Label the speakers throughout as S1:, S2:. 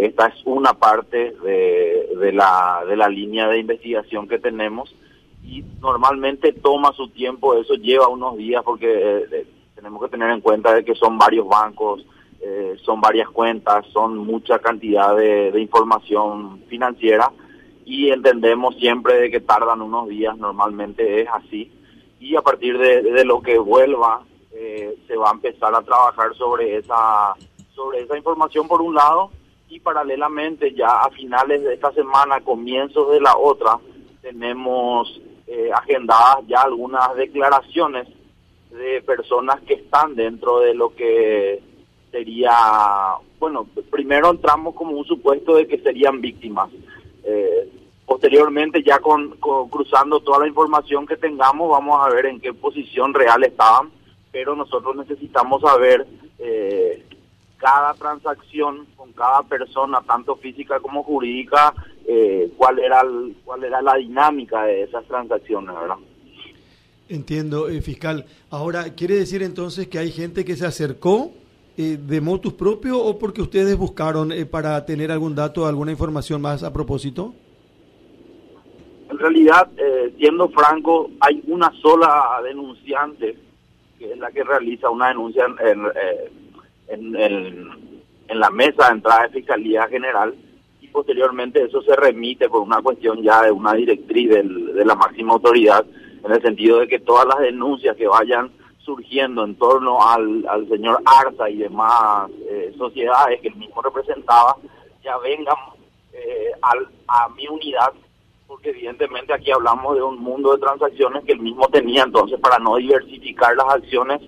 S1: esta es una parte de, de, la, de la línea de investigación que tenemos y normalmente toma su tiempo, eso lleva unos días porque eh, tenemos que tener en cuenta de que son varios bancos, eh, son varias cuentas, son mucha cantidad de, información financiera y entendemos siempre de que tardan unos días, normalmente es así, y a partir de, lo que vuelva eh, se va a empezar a trabajar sobre esa, sobre esa información por un lado y paralelamente ya a finales de esta semana, comienzos de la otra, tenemos eh, agendadas ya algunas declaraciones de personas que están dentro de lo que sería, bueno, primero entramos como un supuesto de que serían víctimas. Eh, posteriormente, ya con, cruzando toda la información que tengamos, vamos a ver en qué posición real estaban, pero nosotros necesitamos saber eh, cada transacción con cada persona, tanto física como jurídica, eh, cuál era cuál era la dinámica de esas transacciones, ¿verdad?
S2: Entiendo, fiscal. Ahora, ¿quiere decir entonces que hay gente que se acercó eh, de motus propio o porque ustedes buscaron eh, para tener algún dato, alguna información más a propósito?
S1: En realidad, eh, siendo franco, hay una sola denunciante que es la que realiza una denuncia en, en, la mesa de entrada de Fiscalía General y posteriormente eso se remite por una cuestión ya de una directriz de la máxima autoridad en el sentido de que todas las denuncias que vayan surgiendo en torno al, al señor Arza y demás eh, sociedades que él mismo representaba, ya vengan eh, a mi unidad, porque evidentemente aquí hablamos de un mundo de transacciones que él mismo tenía, entonces para no diversificar las acciones,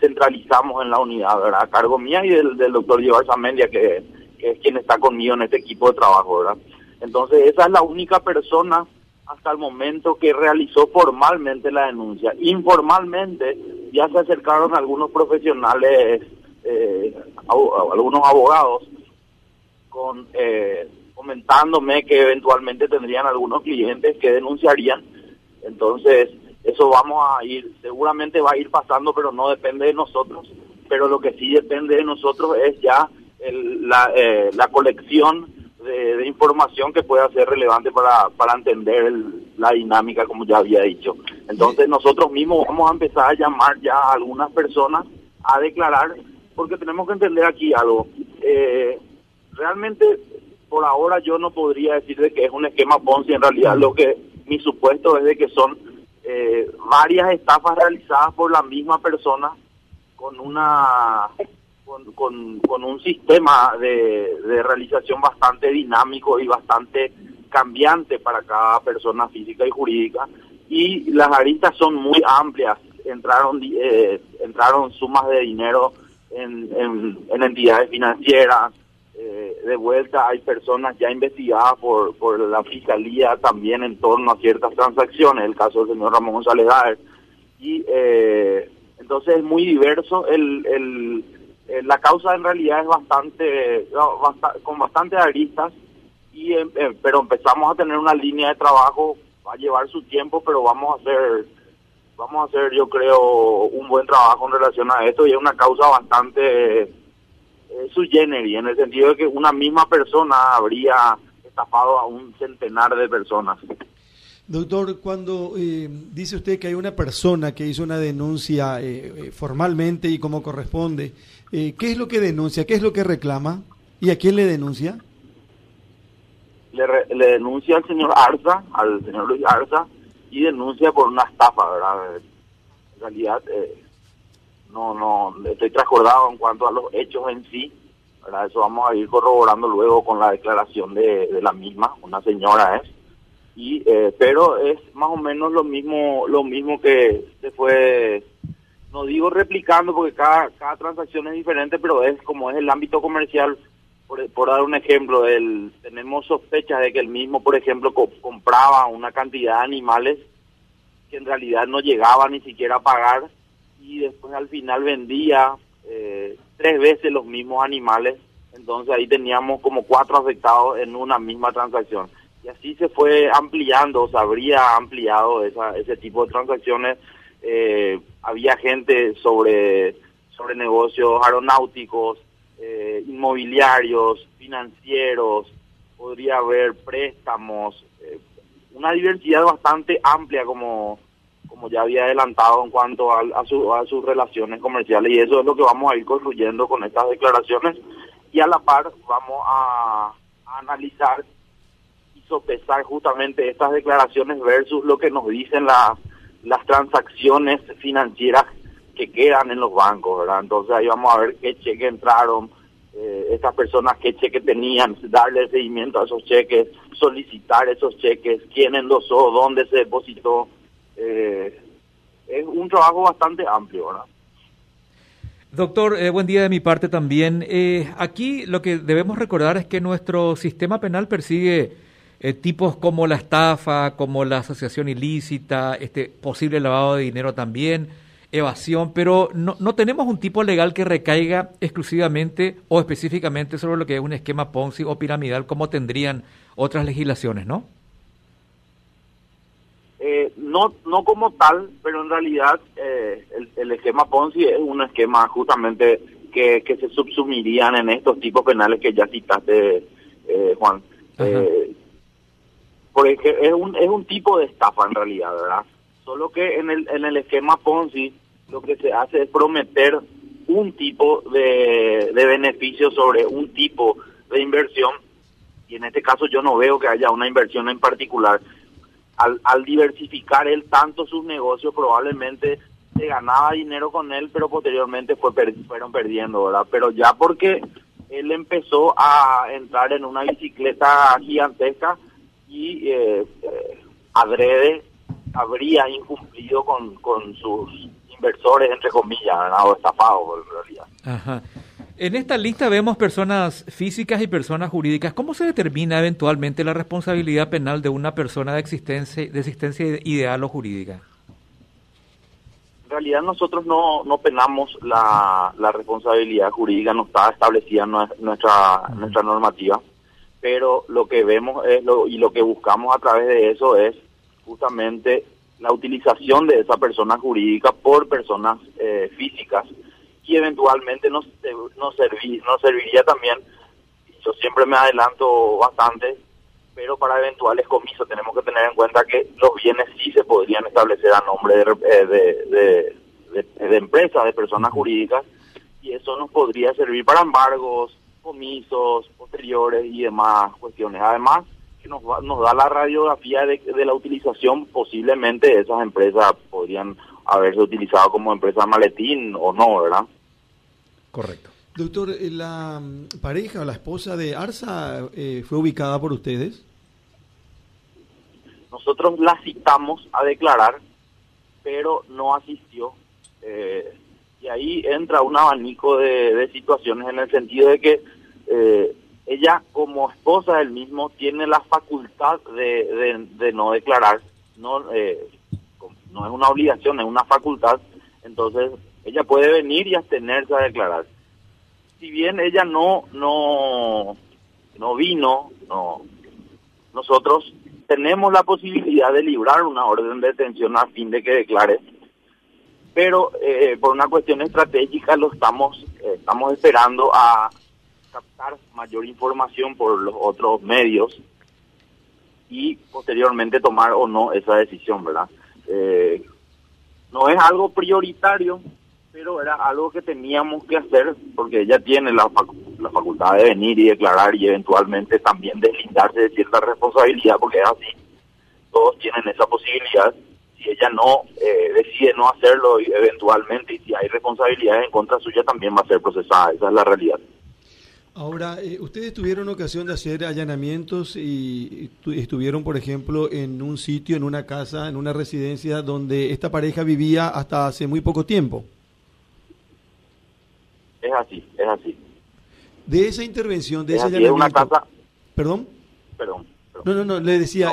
S1: centralizamos en la unidad, ¿verdad? A cargo mía y del, doctor Llevar Zamendia, que, que es quien está conmigo en este equipo de trabajo, ¿verdad? Entonces esa es la única persona hasta el momento que realizó formalmente la denuncia. Informalmente ya se acercaron algunos profesionales, eh, algunos abogados, con eh, comentándome que eventualmente tendrían algunos clientes que denunciarían. Entonces, eso vamos a ir, seguramente va a ir pasando, pero no depende de nosotros. Pero lo que sí depende de nosotros es ya la, eh, la colección de, información que pueda ser relevante para, para entender la dinámica, como ya había dicho. Entonces nosotros mismos vamos a empezar a llamar ya a algunas personas a declarar, porque tenemos que entender aquí algo. Eh, realmente, por ahora yo no podría decir de que es un esquema Ponzi, en realidad lo que mi supuesto es de que son eh, varias estafas realizadas por la misma persona con una con, con, un sistema de, de, realización bastante dinámico y bastante cambiante para cada persona física y jurídica. Y las aristas son muy amplias. Entraron, eh, entraron sumas de dinero en, en, entidades financieras. Eh, de vuelta hay personas ya investigadas por, por la fiscalía también en torno a ciertas transacciones, el caso del señor Ramón González Y eh, entonces es muy diverso el, el eh, la causa en realidad es bastante, con bastante aristas, y, em, em, pero empezamos a tener una línea de trabajo, va a llevar su tiempo, pero vamos a hacer, vamos a hacer yo creo un buen trabajo en relación a esto y es una causa bastante eh, su generis, en el sentido de que una misma persona habría estafado a un centenar de personas.
S2: Doctor, cuando eh, dice usted que hay una persona que hizo una denuncia eh, eh, formalmente y como corresponde, ¿qué es lo que denuncia? ¿Qué es lo que reclama? ¿Y a quién le denuncia?
S1: Le, denuncia al señor Arza, al señor Luis Arza, y denuncia por una estafa, ¿verdad? En realidad, no, no, estoy transcordado en cuanto a los hechos en sí, ¿verdad? Eso vamos a ir corroborando luego con la declaración de, la misma, una señora es y eh, pero es más o menos lo mismo lo mismo que se fue no digo replicando porque cada cada transacción es diferente pero es como es el ámbito comercial por, dar un ejemplo el, tenemos sospechas de que el mismo por ejemplo compraba una cantidad de animales que en realidad no llegaba ni siquiera a pagar y después al final vendía eh, tres veces los mismos animales entonces ahí teníamos como cuatro afectados en una misma transacción y así se fue ampliando, se habría ampliado esa, ese tipo de transacciones. Eh, había gente sobre, sobre negocios aeronáuticos, eh, inmobiliarios, financieros, podría haber préstamos, eh, una diversidad bastante amplia como, como ya había adelantado en cuanto a, a, sus relaciones comerciales y eso es lo que vamos a ir construyendo con estas declaraciones y a la par vamos a, a analizar y sopesar justamente estas declaraciones versus lo que nos dicen las las transacciones financieras que quedan en los bancos. Entonces ahí vamos a ver qué cheque entraron, eh, estas personas qué cheque tenían, darle seguimiento a esos cheques, solicitar esos cheques, quién endosó, dónde se depositó. Eh, es un trabajo bastante amplio, ¿verdad?
S3: Doctor, eh, buen día de mi parte también. aquí lo que debemos recordar es que nuestro sistema penal persigue tipos como la estafa, como la asociación ilícita, este posible lavado de dinero también evasión, pero no, no tenemos un tipo legal que recaiga exclusivamente o específicamente sobre lo que es un esquema Ponzi o piramidal como tendrían otras legislaciones, ¿no?
S1: Eh, no, no como tal, pero en realidad eh, el, esquema Ponzi es un esquema justamente que, que se subsumirían en estos tipos penales que ya citaste, eh, Juan. porque es un, es un tipo de estafa en realidad, ¿verdad? Solo que en el, en el esquema Ponzi lo que se hace es prometer un tipo de, de beneficio sobre un tipo de inversión y en este caso yo no veo que haya una inversión en particular. Al, al diversificar él tanto sus negocios probablemente se ganaba dinero con él, pero posteriormente fue fueron perdiendo, ¿verdad? Pero ya porque él empezó a entrar en una bicicleta gigantesca y eh, eh adrede habría incumplido con, con sus inversores, entre comillas, o estafados en realidad.
S3: Ajá. En esta lista vemos personas físicas y personas jurídicas. ¿Cómo se determina eventualmente la responsabilidad penal de una persona de existencia, de existencia ideal o jurídica?
S1: En realidad nosotros no, no penamos la, la responsabilidad jurídica, no está establecida en nuestra, nuestra normativa, pero lo que vemos es lo, y lo que buscamos a través de eso es justamente la utilización de esa persona jurídica por personas eh, físicas y eventualmente nos, nos, nos serviría también, yo siempre me adelanto bastante, pero para eventuales comisos tenemos que tener en cuenta que los bienes sí se podrían establecer a nombre de, eh, de, de, de empresas, de personas jurídicas, y eso nos podría servir para embargos, comisos posteriores y demás cuestiones. Además, nos, nos da la radiografía de, la utilización, posiblemente esas empresas podrían haberse utilizado como empresa maletín o no, ¿verdad?
S3: Correcto.
S2: Doctor, eh, ¿la mm, pareja o la esposa de Arsa eh, fue ubicada por ustedes?
S1: Nosotros la citamos a declarar, pero no asistió. Eh, y ahí entra un abanico de, de, situaciones en el sentido de que eh, ella como esposa del mismo tiene la facultad de, de, no declarar, no, eh, no es una obligación, es una facultad, entonces ella puede venir y abstenerse a declarar. Si bien ella no, no, no vino, no, nosotros tenemos la posibilidad de librar una orden de detención a fin de que declare, pero eh, por una cuestión estratégica lo estamos, eh, estamos esperando a captar mayor información por los otros medios y posteriormente tomar o no esa decisión, ¿verdad? Eh, no es algo prioritario, pero era algo que teníamos que hacer porque ella tiene la, la facultad de venir y declarar y eventualmente también deslindarse de cierta responsabilidad, porque es así, todos tienen esa posibilidad. Si ella no eh, decide no hacerlo eventualmente y si hay responsabilidades en contra suya, también va a ser procesada. Esa es la realidad.
S2: Ahora, eh, ustedes tuvieron ocasión de hacer allanamientos y estuvieron, por ejemplo, en un sitio, en una casa, en una residencia donde esta pareja vivía hasta hace muy poco tiempo.
S1: Es así, es así.
S2: De esa intervención, de ese
S1: una casa...
S2: ¿Perdón?
S1: Perdón.
S2: No, no, no, le decía,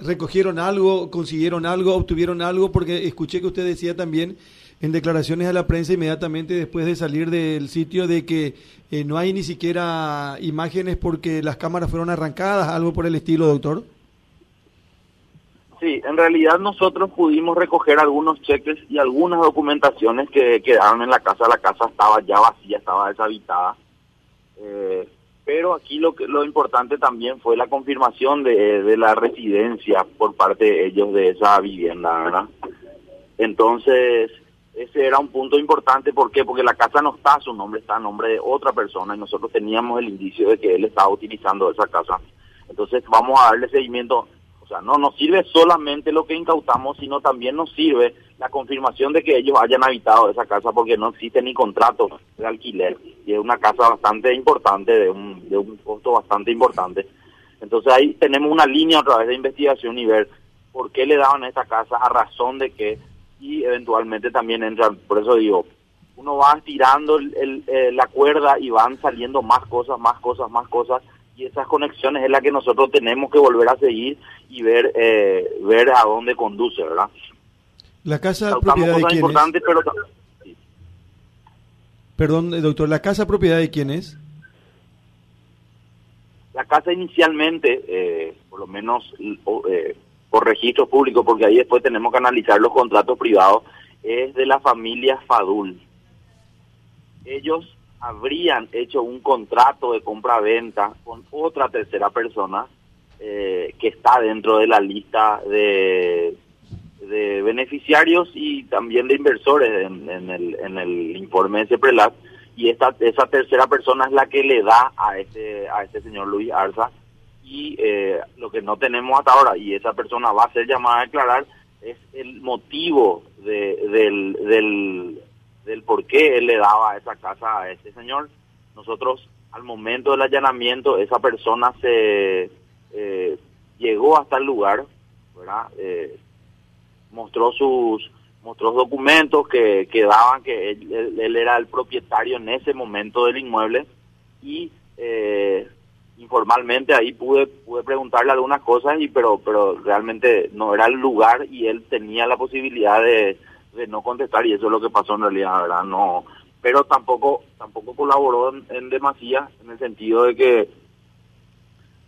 S2: recogieron algo, consiguieron algo, obtuvieron algo, porque escuché que usted decía también en declaraciones a la prensa inmediatamente después de salir del sitio de que eh, no hay ni siquiera imágenes porque las cámaras fueron arrancadas, algo por el estilo, doctor?
S1: Sí, en realidad nosotros pudimos recoger algunos cheques y algunas documentaciones que quedaron en la casa. La casa estaba ya vacía, estaba deshabitada. Eh, pero aquí lo que lo importante también fue la confirmación de, de la residencia por parte de ellos de esa vivienda, ¿verdad? Entonces, ese era un punto importante, ¿por qué? Porque la casa no está a su nombre, está a nombre de otra persona y nosotros teníamos el indicio de que él estaba utilizando esa casa. Entonces, vamos a darle seguimiento. O sea, no nos sirve solamente lo que incautamos, sino también nos sirve la confirmación de que ellos hayan habitado esa casa porque no existe ni contrato de alquiler y es una casa bastante importante, de un, de un costo bastante importante. Entonces ahí tenemos una línea otra vez de investigación y ver por qué le daban esa casa, a razón de qué, y eventualmente también entran, por eso digo, uno va tirando el, eh, la cuerda y van saliendo más cosas, más cosas, más cosas, y esas conexiones es la que nosotros tenemos que volver a seguir y ver eh, ver a dónde conduce, ¿verdad?
S2: La casa propiedad de quién es? Pero... Perdón, eh, doctor, ¿la casa propiedad de quién es?
S1: La casa inicialmente, eh, por lo menos eh, por registro público, porque ahí después tenemos que analizar los contratos privados, es de la familia Fadul. Ellos habrían hecho un contrato de compra-venta con otra tercera persona que está dentro de la lista de de beneficiarios y también de inversores en, el, en el informe de CEPRELAT y esta esa tercera persona es la que le da a este a este señor Luis Arza. Y eh, lo que no tenemos hasta ahora y esa persona va a ser llamada a declarar es el motivo de, del, del por qué él le daba esa casa a este señor nosotros al momento del allanamiento esa persona se eh, llegó hasta el lugar. Eh, mostró sus mostró documentos que, que daban que él, era el propietario en ese momento del inmueble y eh, informalmente ahí pude pude preguntarle algunas cosas y pero pero realmente no era el lugar y él tenía la posibilidad de, de no contestar y eso es lo que pasó en realidad verdad no pero tampoco tampoco colaboró en, demasía en el sentido de que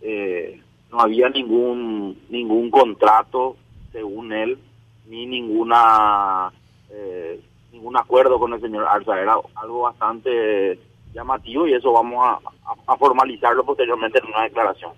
S1: eh, no había ningún ningún contrato según él ni ninguna eh, ningún acuerdo con el señor Arza. Era algo bastante llamativo y eso vamos a formalizarlo posteriormente en una declaración.